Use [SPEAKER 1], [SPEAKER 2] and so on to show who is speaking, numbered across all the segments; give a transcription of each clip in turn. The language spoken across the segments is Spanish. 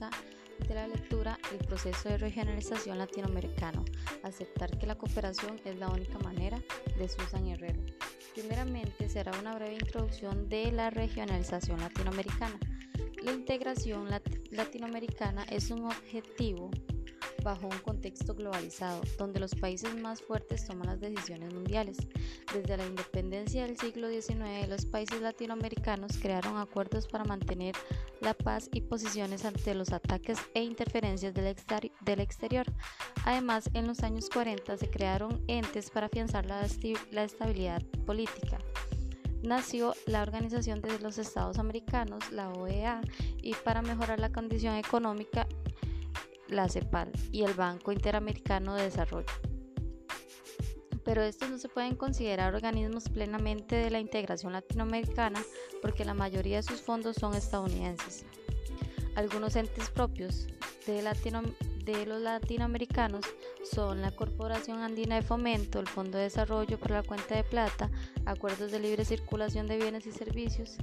[SPEAKER 1] de la lectura el proceso de regionalización latinoamericano, aceptar que la cooperación es la única manera de Susan Herrero. Primeramente será una breve introducción de la regionalización latinoamericana. La integración latinoamericana es un objetivo bajo un contexto globalizado, donde los países más fuertes toman las decisiones mundiales. Desde la independencia del siglo XIX, los países latinoamericanos crearon acuerdos para mantener la paz y posiciones ante los ataques e interferencias del, exterior. Además, en los años 40 se crearon entes para afianzar la, estabilidad política nació la Organización de los Estados Americanos, la OEA, y para mejorar la condición económica la CEPAL y el Banco Interamericano de Desarrollo. Pero estos no se pueden considerar organismos plenamente de la integración latinoamericana porque la mayoría de sus fondos son estadounidenses. Algunos entes propios de, de los latinoamericanos son la Corporación Andina de Fomento, el Fondo de Desarrollo por la Cuenta de Plata, acuerdos de libre circulación de bienes y servicios,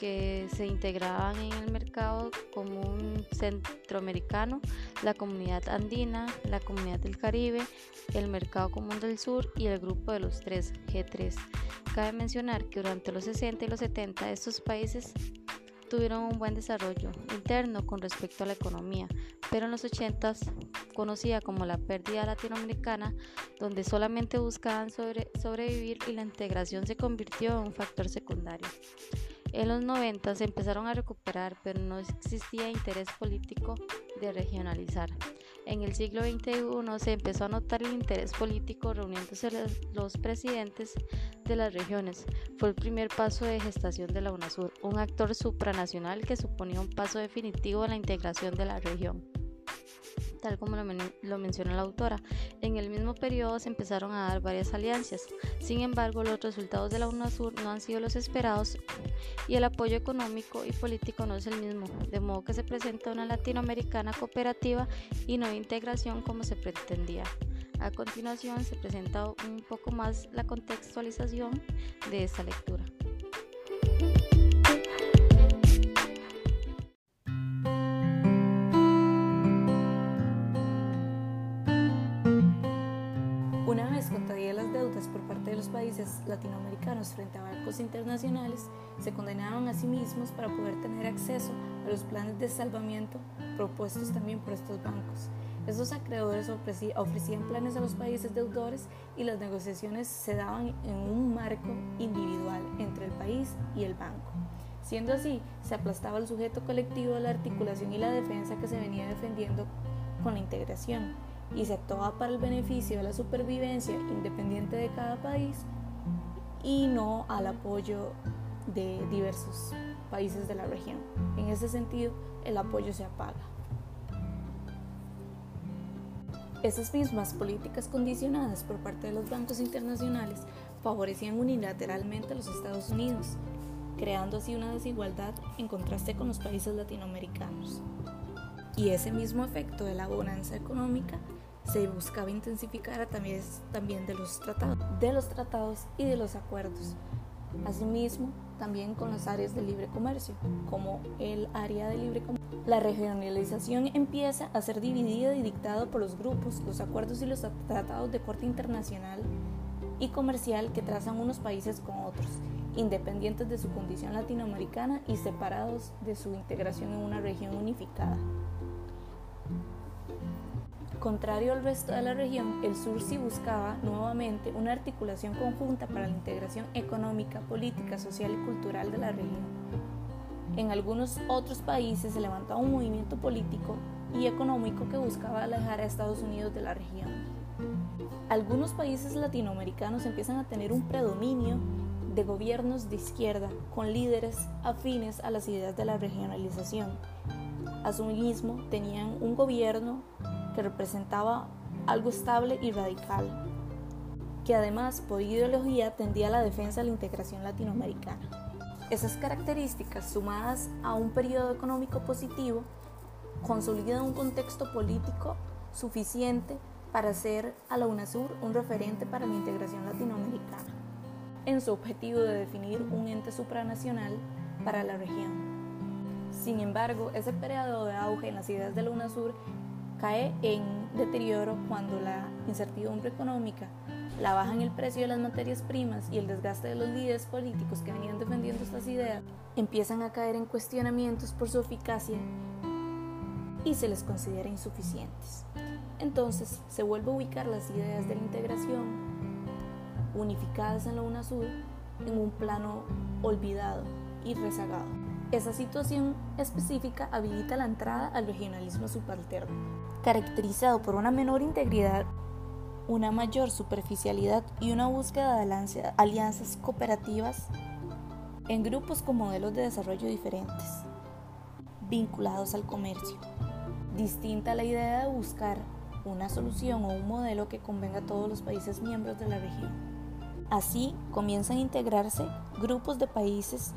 [SPEAKER 1] que se integraban en el mercado común centroamericano, la comunidad andina, la comunidad del Caribe, el mercado común del sur y el grupo de los tres G3. Cabe mencionar que durante los 60 y los 70 estos países tuvieron un buen desarrollo interno con respecto a la economía, pero en los 80 conocida como la pérdida latinoamericana, donde solamente buscaban sobrevivir y la integración se convirtió en un factor secundario. En los 90 se empezaron a recuperar, pero no existía interés político de regionalizar. En el siglo XXI se empezó a notar el interés político reuniéndose los presidentes de las regiones. Fue el primer paso de gestación de la UNASUR, un actor supranacional que suponía un paso definitivo en la integración de la región tal como lo, menciona la autora. En el mismo periodo se empezaron a dar varias alianzas. Sin embargo, los resultados de la UNASUR no han sido los esperados y el apoyo económico y político no es el mismo, de modo que se presenta una latinoamericana cooperativa y no de integración como se pretendía. A continuación se presenta un poco más la contextualización de esta lectura.
[SPEAKER 2] Países latinoamericanos frente a bancos internacionales se condenaron a sí mismos para poder tener acceso a los planes de salvamiento propuestos también por estos bancos. Estos acreedores ofrecían planes a los países deudores y las negociaciones se daban en un marco individual entre el país y el banco. Siendo así, se aplastaba el sujeto colectivo de la articulación y la defensa que se venía defendiendo con la integración y se actuaba para el beneficio de la supervivencia independiente de cada país y no al apoyo de diversos países de la región. En ese sentido, el apoyo se apaga. Esas mismas políticas condicionadas por parte de los bancos internacionales favorecían unilateralmente a los Estados Unidos, creando así una desigualdad en contraste con los países latinoamericanos. Y ese mismo efecto de la bonanza económica se buscaba intensificar a través también de los tratados, de los tratados y de los acuerdos. Asimismo, también con las áreas de libre comercio, como el área de libre comercio. La regionalización empieza a ser dividida y dictada por los grupos, los acuerdos y los tratados de corte internacional y comercial que trazan unos países con otros, independientes de su condición latinoamericana y separados de su integración en una región unificada. Contrario al resto de la región, el sur sí buscaba nuevamente una articulación conjunta para la integración económica, política, social y cultural de la región. En algunos otros países se levantaba un movimiento político y económico que buscaba alejar a Estados Unidos de la región. Algunos países latinoamericanos empiezan a tener un predominio de gobiernos de izquierda con líderes afines a las ideas de la regionalización. Asimismo, tenían un gobierno que representaba algo estable y radical, que además por ideología tendía a la defensa de la integración latinoamericana. Esas características, sumadas a un periodo económico positivo, consolidan un contexto político suficiente para hacer a la UNASUR un referente para la integración latinoamericana, en su objetivo de definir un ente supranacional para la región. Sin embargo, ese periodo de auge en las ideas de la UNASUR cae en deterioro cuando la incertidumbre económica, la baja en el precio de las materias primas y el desgaste de los líderes políticos que venían defendiendo estas ideas empiezan a caer en cuestionamientos por su eficacia y se les considera insuficientes. Entonces se vuelve a ubicar las ideas de la integración unificadas en la UNASUR en un plano olvidado y rezagado. Esa situación específica habilita la entrada al regionalismo subalterno, caracterizado por una menor integridad, una mayor superficialidad y una búsqueda de alianzas cooperativas en grupos con modelos de desarrollo diferentes, vinculados al comercio. Distinta la idea de buscar una solución o un modelo que convenga a todos los países miembros de la región. Así comienzan a integrarse grupos de países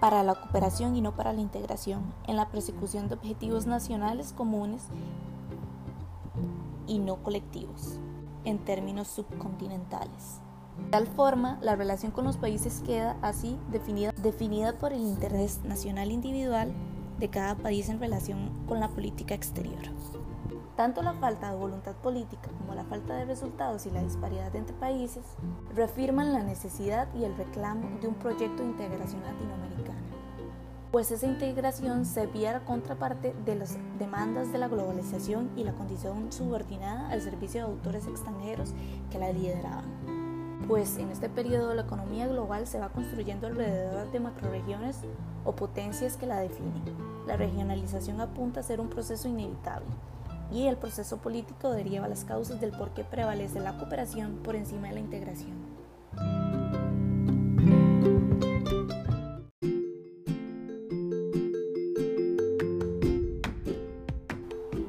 [SPEAKER 2] para la cooperación y no para la integración, en la persecución de objetivos nacionales comunes y no colectivos, en términos subcontinentales. De tal forma, la relación con los países queda así definida, definida por el interés nacional individual de cada país en relación con la política exterior. Tanto la falta de voluntad política como la falta de resultados y la disparidad entre países reafirman la necesidad y el reclamo de un proyecto de integración latinoamericana, pues esa integración servía a la contraparte de las demandas de la globalización y la condición subordinada al servicio de autores extranjeros que la lideraban. Pues en este periodo la economía global se va construyendo alrededor de macroregiones o potencias que la definen. La regionalización apunta a ser un proceso inevitable y el proceso político deriva las causas del por qué prevalece la cooperación por encima de la integración.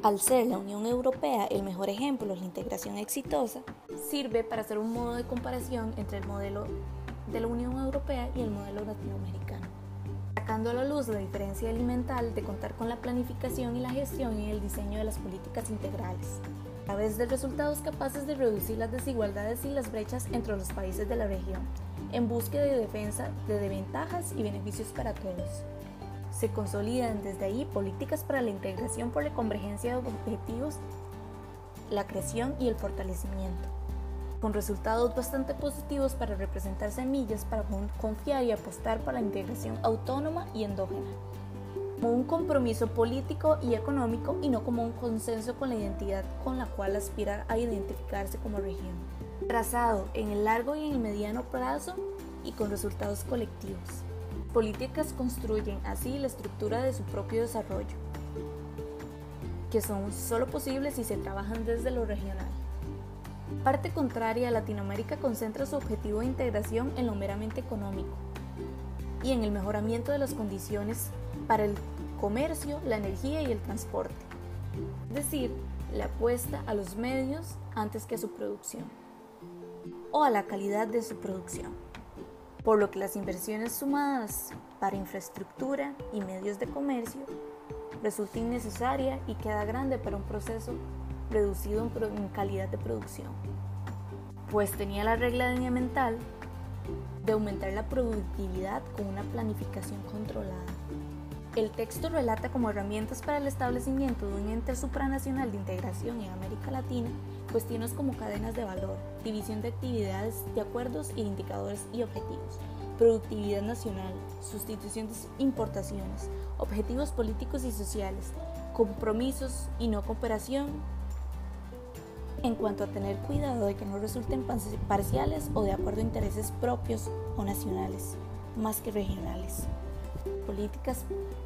[SPEAKER 2] Al ser la Unión Europea el mejor ejemplo de la integración exitosa, sirve para hacer un modo de comparación entre el modelo de la Unión Europea y el modelo latinoamericano sacando a la luz la diferencia elemental de contar con la planificación y la gestión y el diseño de las políticas integrales, a través de resultados capaces de reducir las desigualdades y las brechas entre los países de la región, en búsqueda de defensa de ventajas y beneficios para todos. Se consolidan desde ahí políticas para la integración por la convergencia de objetivos, la creación y el fortalecimiento con resultados bastante positivos para representar semillas para confiar y apostar para la integración autónoma y endógena, como un compromiso político y económico y no como un consenso con la identidad con la cual aspira a identificarse como región, trazado en el largo y en el mediano plazo y con resultados colectivos. Políticas construyen así la estructura de su propio desarrollo, que son solo posibles si se trabajan desde lo regional. Parte contraria, Latinoamérica concentra su objetivo de integración en lo meramente económico y en el mejoramiento de las condiciones para el comercio, la energía y el transporte. Es decir, la apuesta a los medios antes que a su producción o a la calidad de su producción. Por lo que las inversiones sumadas para infraestructura y medios de comercio resulta innecesaria y queda grande para un proceso reducido en, calidad de producción, pues tenía la regla lineamental de aumentar la productividad con una planificación controlada. El texto relata como herramientas para el establecimiento de un ente supranacional de integración en América Latina cuestiones como cadenas de valor, división de actividades de acuerdos e indicadores y objetivos, productividad nacional, sustitución de importaciones, objetivos políticos y sociales, compromisos y no cooperación, en cuanto a tener cuidado de que no resulten parciales o de acuerdo a intereses propios o nacionales, más que regionales. Políticas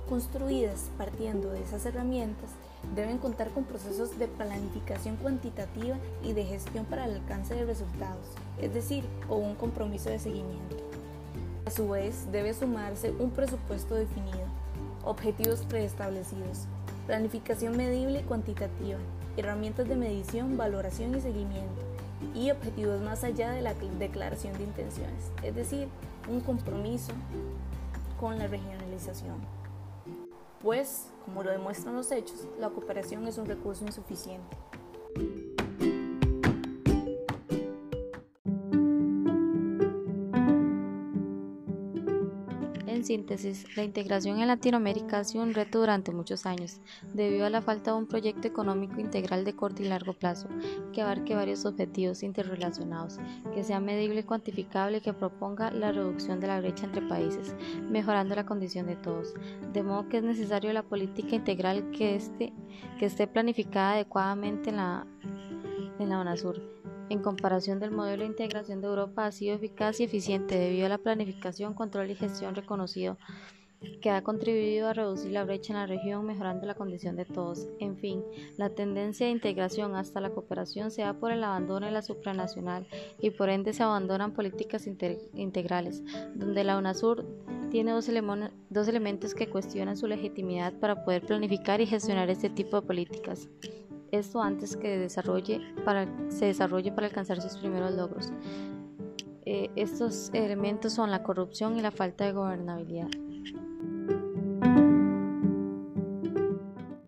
[SPEAKER 2] construidas partiendo de esas herramientas deben contar con procesos de planificación cuantitativa y de gestión para el alcance de resultados, es decir, con un compromiso de seguimiento. A su vez, debe sumarse un presupuesto definido, objetivos preestablecidos, planificación medible y cuantitativa, herramientas de medición, valoración y seguimiento, y objetivos más allá de la declaración de intenciones, es decir, un compromiso con la regionalización. Pues, como lo demuestran los hechos, la cooperación es un recurso insuficiente.
[SPEAKER 1] Síntesis, la integración en Latinoamérica ha sido un reto durante muchos años, debido a la falta de un proyecto económico integral de corto y largo plazo, que abarque varios objetivos interrelacionados, que sea medible y cuantificable y que proponga la reducción de la brecha entre países, mejorando la condición de todos. De modo que es necesario la política integral que, esté, que esté planificada adecuadamente en la, en la UNASUR en comparación del modelo de integración de Europa, ha sido eficaz y eficiente debido a la planificación, control y gestión reconocido que ha contribuido a reducir la brecha en la región, mejorando la condición de todos. En fin, la tendencia de integración hasta la cooperación se da por el abandono de la supranacional y por ende se abandonan políticas integrales, donde la UNASUR tiene dos, dos elementos que cuestionan su legitimidad para poder planificar y gestionar este tipo de políticas esto antes que desarrolle para, se desarrolle para alcanzar sus primeros logros. Eh, estos elementos son la corrupción y la falta de gobernabilidad.